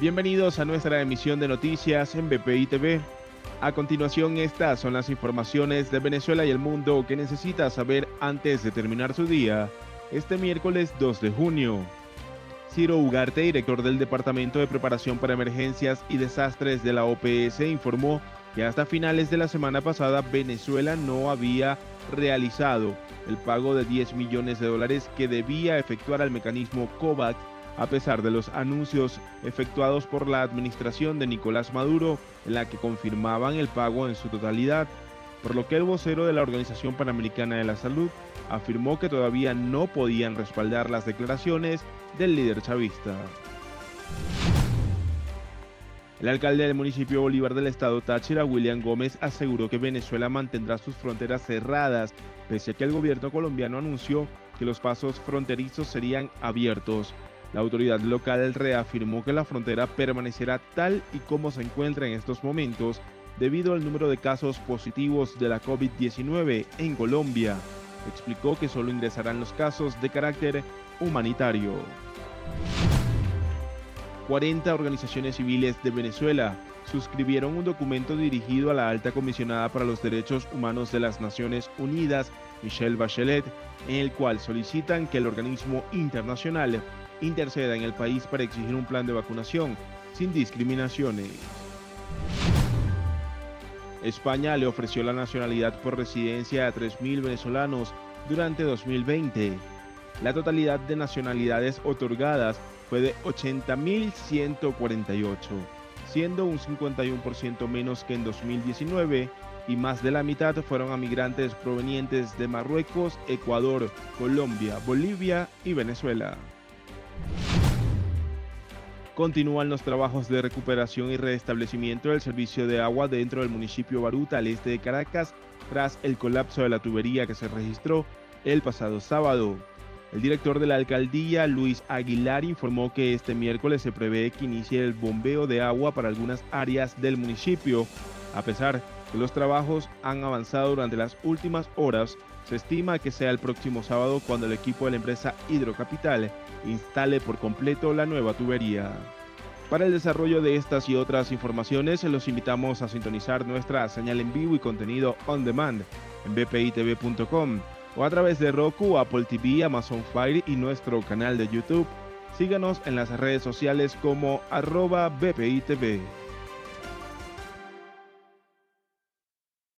Bienvenidos a nuestra emisión de noticias en BPI TV. A continuación, estas son las informaciones de Venezuela y el mundo que necesita saber antes de terminar su día, este miércoles 2 de junio. Ciro Ugarte, director del Departamento de Preparación para Emergencias y Desastres de la OPS, informó que hasta finales de la semana pasada Venezuela no había realizado el pago de 10 millones de dólares que debía efectuar al mecanismo COVAX a pesar de los anuncios efectuados por la administración de Nicolás Maduro en la que confirmaban el pago en su totalidad, por lo que el vocero de la Organización Panamericana de la Salud afirmó que todavía no podían respaldar las declaraciones del líder chavista. El alcalde del municipio Bolívar del estado Táchira, William Gómez, aseguró que Venezuela mantendrá sus fronteras cerradas, pese a que el gobierno colombiano anunció que los pasos fronterizos serían abiertos. La autoridad local reafirmó que la frontera permanecerá tal y como se encuentra en estos momentos debido al número de casos positivos de la COVID-19 en Colombia. Explicó que solo ingresarán los casos de carácter humanitario. 40 organizaciones civiles de Venezuela suscribieron un documento dirigido a la alta comisionada para los derechos humanos de las Naciones Unidas, Michelle Bachelet, en el cual solicitan que el organismo internacional interceda en el país para exigir un plan de vacunación sin discriminaciones. España le ofreció la nacionalidad por residencia a 3.000 venezolanos durante 2020. La totalidad de nacionalidades otorgadas fue de 80.148, siendo un 51% menos que en 2019 y más de la mitad fueron a migrantes provenientes de Marruecos, Ecuador, Colombia, Bolivia y Venezuela. Continúan los trabajos de recuperación y restablecimiento del servicio de agua dentro del municipio Baruta, al este de Caracas, tras el colapso de la tubería que se registró el pasado sábado. El director de la alcaldía, Luis Aguilar, informó que este miércoles se prevé que inicie el bombeo de agua para algunas áreas del municipio. A pesar que los trabajos han avanzado durante las últimas horas, se estima que sea el próximo sábado cuando el equipo de la empresa Hidrocapital instale por completo la nueva tubería. Para el desarrollo de estas y otras informaciones, los invitamos a sintonizar nuestra señal en vivo y contenido on demand en bpitv.com o a través de Roku, Apple TV, Amazon Fire y nuestro canal de YouTube. Síganos en las redes sociales como arroba bpitv.